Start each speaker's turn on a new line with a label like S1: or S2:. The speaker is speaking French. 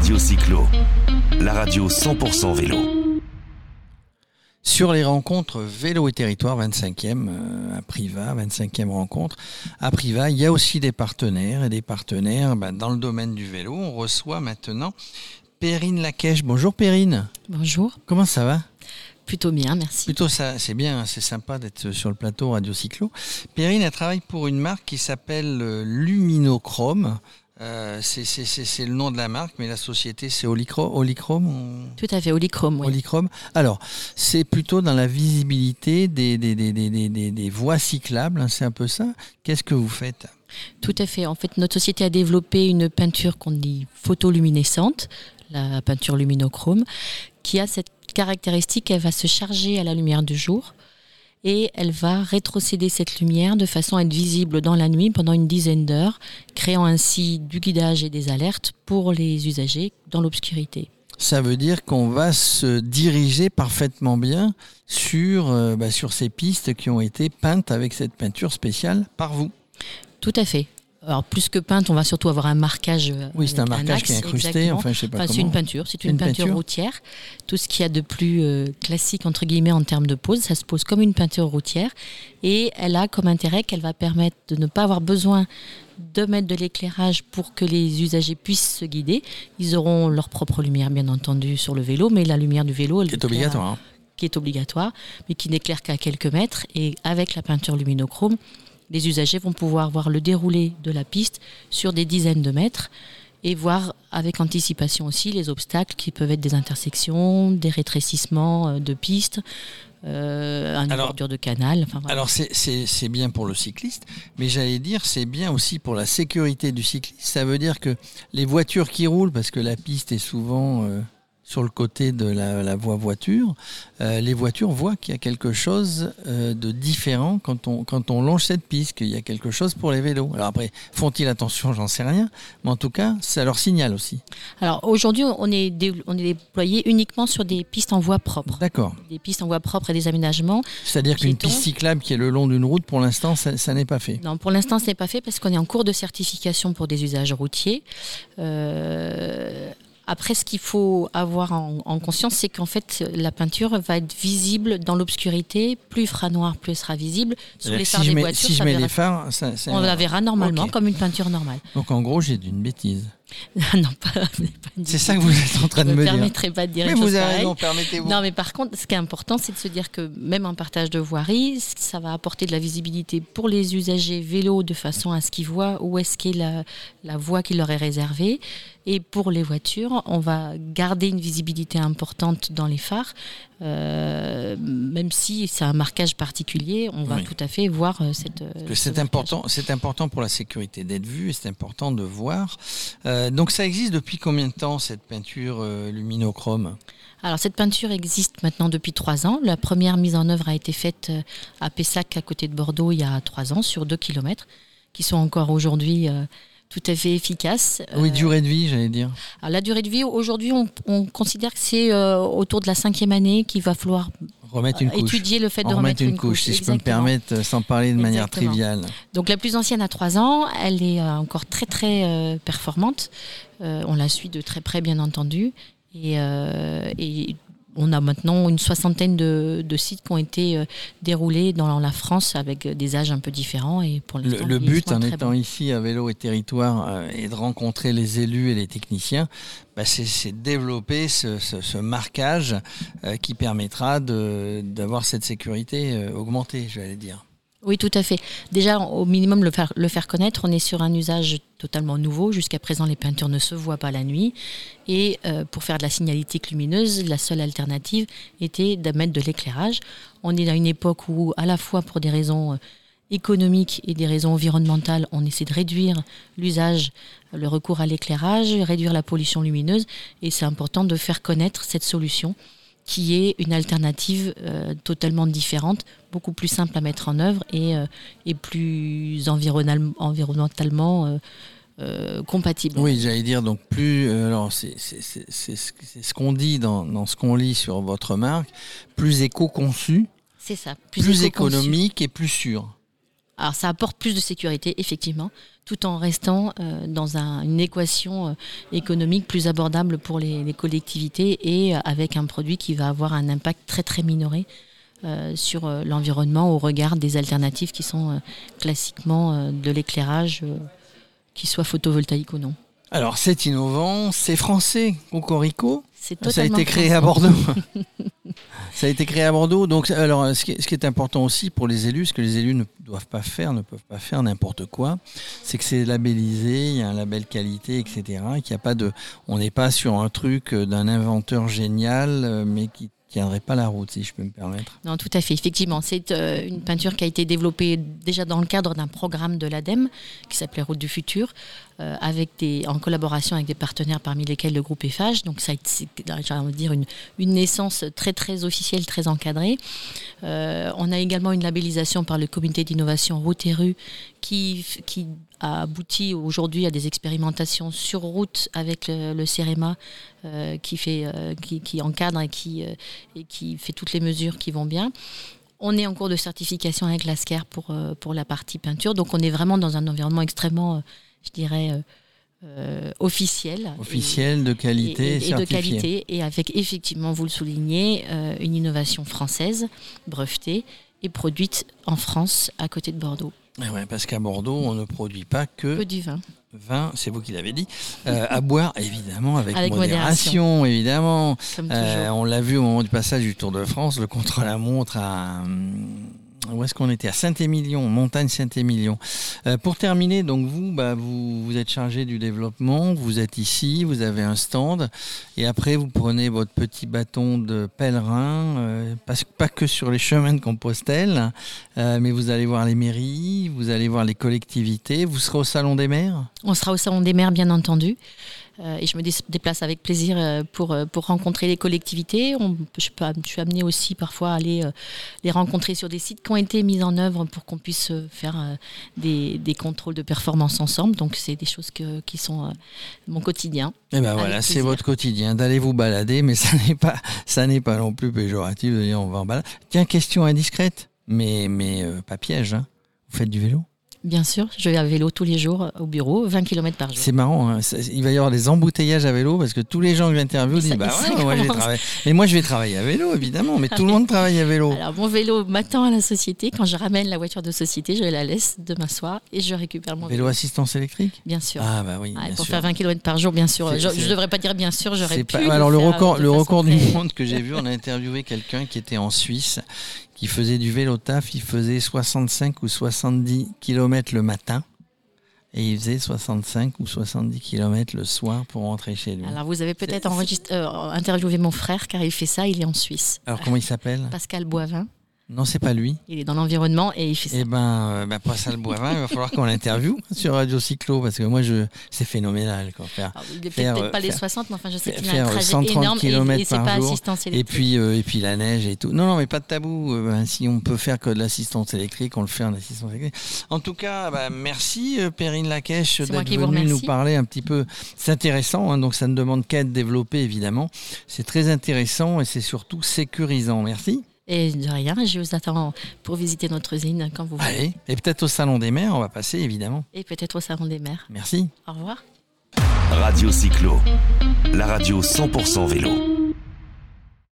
S1: Radio Cyclo, la radio 100% vélo.
S2: Sur les rencontres Vélo et Territoire 25e euh, à Priva, 25e rencontre à Priva, il y a aussi des partenaires et des partenaires bah, dans le domaine du vélo. On reçoit maintenant Perrine Laquèche. Bonjour Perrine.
S3: Bonjour.
S2: Comment ça va?
S3: Plutôt bien, merci.
S2: Plutôt ça, c'est bien, c'est sympa d'être sur le plateau Radio Cyclo. Perrine, elle travaille pour une marque qui s'appelle euh, Luminochrome. Euh, c'est le nom de la marque, mais la société c'est Olichrome.
S3: Tout à fait, Olichrome. Oui.
S2: Alors, c'est plutôt dans la visibilité des, des, des, des voies cyclables, hein, c'est un peu ça. Qu'est-ce que vous faites?
S3: Tout à fait. En fait, notre société a développé une peinture qu'on dit photoluminescente, la peinture luminochrome, qui a cette caractéristique qu'elle va se charger à la lumière du jour et elle va rétrocéder cette lumière de façon à être visible dans la nuit pendant une dizaine d'heures, créant ainsi du guidage et des alertes pour les usagers dans l'obscurité.
S2: Ça veut dire qu'on va se diriger parfaitement bien sur, euh, bah, sur ces pistes qui ont été peintes avec cette peinture spéciale par vous.
S3: Tout à fait. Alors plus que peinte, on va surtout avoir un marquage.
S2: Euh, oui, c'est un marquage qui est incrusté. Enfin, je sais pas
S3: C'est une peinture, c'est une, peinture, routière. Tout ce qu'il y a de plus euh, classique entre guillemets en termes de pose, ça se pose comme une peinture routière, et elle a comme intérêt qu'elle va permettre de ne pas avoir besoin de mettre de l'éclairage pour que les usagers puissent se guider. Ils auront leur propre lumière, bien entendu, sur le vélo, mais la lumière du vélo, elle
S2: est obligatoire. Hein.
S3: Qui est obligatoire, mais qui n'éclaire qu'à quelques mètres. Et avec la peinture luminochrome, les usagers vont pouvoir voir le déroulé de la piste sur des dizaines de mètres et voir avec anticipation aussi les obstacles qui peuvent être des intersections, des rétrécissements euh, de pistes, euh, un bordure de canal.
S2: Alors c'est bien pour le cycliste, mais j'allais dire c'est bien aussi pour la sécurité du cycliste. Ça veut dire que les voitures qui roulent, parce que la piste est souvent... Euh, sur le côté de la, voie voiture, euh, les voitures voient qu'il y a quelque chose euh, de différent quand on, quand on longe cette piste, qu'il y a quelque chose pour les vélos. Alors après, font-ils attention? J'en sais rien, mais en tout cas, ça leur signale aussi.
S3: Alors aujourd'hui, on est, on est déployé uniquement sur des pistes en voie propre.
S2: D'accord.
S3: Des pistes en voie propre et des aménagements.
S2: C'est-à-dire qu'une piste cyclable qui est le long d'une route, pour l'instant, ça, n'est pas fait.
S3: Non, pour l'instant, ce n'est pas fait parce qu'on est en cours de certification pour des usages routiers. Euh, après, ce qu'il faut avoir en, conscience, c'est qu'en fait, la peinture va être visible dans l'obscurité. Plus il fera noir, plus elle sera visible.
S2: Sous les phares des voitures, si je mets les phares,
S3: on la verra normalement comme une peinture normale.
S2: Donc en gros, j'ai d'une bêtise.
S3: non, pas,
S2: C'est ça que vous êtes en train de me, dire.
S3: Je ne permettrai pas de dire
S2: mais vous avez raison, permettez-vous.
S3: Non, mais par contre, ce qui est important, c'est de se dire que même en partage de voirie, ça va apporter de la visibilité pour les usagers vélos de façon à ce qu'ils voient où est-ce qu'est la, la voie qui leur est réservée. Et pour les voitures, on va garder une visibilité importante dans les phares, euh, même si c'est un marquage particulier, on va tout à fait voir euh, cette. Euh,
S2: c'est important, c'est important pour la sécurité d'être vu et c'est important de voir. donc ça existe depuis combien de temps cette peinture luminochrome?
S3: Alors cette peinture existe maintenant depuis trois ans. La première mise en œuvre a été faite à Pessac, à côté de Bordeaux, il y a trois ans, sur deux kilomètres, qui sont encore aujourd'hui tout à fait efficace.
S2: Oui, euh, durée de vie, j'allais dire.
S3: Alors, la durée de vie, aujourd'hui, on, considère que c'est euh, autour de la cinquième année qu'il va falloir
S2: remettre une couche.
S3: étudier le fait de remettre, une, couche,
S2: si je peux me permettre, sans parler de manière triviale.
S3: Donc la plus ancienne a trois ans, elle est euh, encore très très performante. on la suit de très près, bien entendu. Et, et on a maintenant une soixantaine de, sites qui ont été euh, déroulés dans la France avec des âges un peu différents. Et pour
S2: le, le but, en étant ici à Vélo et Territoire, euh, et de rencontrer les élus et les techniciens, bah, c'est développer ce, marquage euh, qui permettra d'avoir cette sécurité augmentée, j'allais dire.
S3: Oui, tout à fait. Déjà, au minimum, le faire, le faire connaître. On est sur un usage totalement nouveau. Jusqu'à présent, les peintures ne se voient pas la nuit. Et euh, pour faire de la signalétique lumineuse, la seule alternative était de mettre de l'éclairage. On est dans une époque où, à la fois pour des raisons euh, économiques et des raisons environnementales, on essaie de réduire l'usage, le recours à l'éclairage, réduire la pollution lumineuse. Et c'est important de faire connaître cette solution qui est une alternative euh, totalement différente, beaucoup plus simple à mettre en œuvre et, euh, et plus environnementalement euh, compatible.
S2: Oui, j'allais dire donc plus. alors c'est ce qu'on dit dans, dans ce qu'on lit sur votre marque, plus éco-conçu.
S3: C'est ça.
S2: Plus, économique et plus sûr.
S3: Alors ça apporte plus de sécurité, effectivement, tout en restant euh, dans un- une équation euh, économique plus abordable pour les, les collectivités et euh, avec un produit qui va avoir un impact très très minoré euh, sur euh, l'environnement au regard des alternatives qui sont euh, classiquement de l'éclairage, qu'il soit photovoltaïque ou non.
S2: Alors c'est innovant, c'est français, Cocorico.
S3: C'est
S2: Ça a été créé
S3: français.
S2: à Bordeaux. ça a été créé à Bordeaux. Donc, alors, ce qui, est, important aussi pour les élus, ce que les élus ne doivent pas faire, ne peuvent pas faire n'importe quoi, c'est que c'est labellisé, il y a un label qualité, etc. et qu'il a pas de, on n'est pas sur un truc d'un inventeur génial, euh, mais qui tiendrait pas la route, si je peux me permettre.
S3: Non, tout à fait. Effectivement, c'est euh, une peinture qui a été développée déjà dans le cadre d'un programme de l'ADEME qui s'appelait Route du futur, avec des, en collaboration avec des partenaires parmi lesquels le groupe EFAGE. Donc ça de dire, une, une naissance très très officielle, très encadrée. Euh, on a également une labellisation par le comité d'innovation Route et Rue qui, qui a aujourd'hui à des expérimentations sur route avec le, le CEREMA euh, qui, fait, euh, qui, encadre et qui, euh, et qui fait toutes les mesures qui vont bien. On est en cours de certification avec l'ASCER pour, euh, pour la partie peinture. Donc on est vraiment dans un environnement extrêmement, euh, je dirais, euh, euh, officiel.
S2: Officiel, de
S3: Et-
S2: qualité,
S3: et, et de
S2: certifié.
S3: qualité, et avec effectivement, vous le soulignez, euh, une innovation française, brevetée et produite en France, à côté de Bordeaux.
S2: Eh ouais, parce qu'à Bordeaux, on ne produit pas que
S3: Que du vin.
S2: vin, c'est vous qui l'avez dit, euh, à boire évidemment avec,
S3: Avec
S2: modération, évidemment. Euh, on l'a vu au moment du passage du Tour de France, le contre-la-montre à. Où est-ce qu'on était À Saint-Émilion, montagne Saint-Émilion. Euh, pour terminer, donc vous, bah, vous, vous êtes chargé du développement, vous êtes ici, vous avez un stand, et après vous prenez votre petit bâton de pèlerin, euh, pas, pas que sur les chemins de Compostelle, euh, mais vous allez voir les mairies, vous allez voir les collectivités, vous serez au Salon des maires
S3: On sera au Salon des maires, bien entendu. Euh, et je me dé- déplace avec plaisir euh, pour, euh, pour rencontrer les collectivités. On, je, peux, je suis amenée aussi parfois à aller les rencontrer sur des sites qui ont été mis en œuvre pour qu'on puisse faire des, des contrôles de performance ensemble. Donc, c'est des choses que, qui sont mon quotidien.
S2: Eh ben voilà, c'est votre quotidien d'aller vous balader, mais ça n'est pas, ça n'est pas non plus péjoratif de dire on va en balade. Tiens, question indiscrète, mais mais euh, pas piège. Hein. Vous faites du vélo?
S3: Bien sûr, je vais à vélo tous les jours euh, au bureau, 20 km par jour.
S2: C'est marrant. hein. Il va y avoir des embouteillages à vélo parce que tous les gens que j'interviewe disent bah ouais, moi je vais travailler. Mais moi je vais travailler à vélo évidemment, mais tout le monde travaille à vélo.
S3: Alors, mon vélo m'attend à la société. Quand je ramène la voiture de société, je la laisse demain soir et je récupère mon vélo.
S2: Vélo assistance électrique
S3: Bien sûr.
S2: Ah bah oui,
S3: Ouais,
S2: bien
S3: pour
S2: sûr.
S3: faire 20 km par jour, bien sûr. Je ne devrais pas dire bien sûr, j'aurais pu.
S2: pas- Alors le record, le record du monde que j'ai vu, on a interviewé quelqu'un qui était en Suisse, qui faisait du vélo taf, il faisait 65 ou 70 km le matin. Et il faisait 65 ou 70 km le soir pour rentrer chez lui. Alors,
S3: Alors vous avez peut-être euh, interviewé mon frère car il fait ça, il est en Suisse.
S2: comment il s'appelle?
S3: Pascal Boivin,
S2: Non, c'est pas lui.
S3: il est dans l'environnement et il fait ça.
S2: Eh ben, euh, ben Pascal Boivin, il va falloir qu'on l'interviewe sur Radio Cyclo parce que moi, je, c'est phénoménal. Quoi, faire.
S3: Alors, il est peut-être pas les
S2: faire-
S3: 60, mais enfin je sais qu'il a un trajet
S2: 130
S3: énorme et, c'est pas
S2: jour.
S3: assistance
S2: Et
S3: électrique.
S2: puis, euh, et puis la neige et tout. Non, non, mais pas de tabou. Euh, ben, si on peut faire que de l'assistance électrique, on le fait en assistance électrique. En tout cas, bah, merci euh, Perrine
S3: moi
S2: d'être venue nous parler un petit peu. C'est intéressant, hein, donc ça ne demande qu'à être développé évidemment. C'est très intéressant et c'est surtout sécurisant. Merci.
S3: Et de rien, je vous attends pour visiter notre usine quand vous voulez.
S2: Allez, et peut-être au Salon des Mers, on va passer évidemment.
S3: Et peut-être au Salon des Mers.
S2: Merci.
S3: Au revoir.
S1: Radio Cyclo, la radio 100% vélo.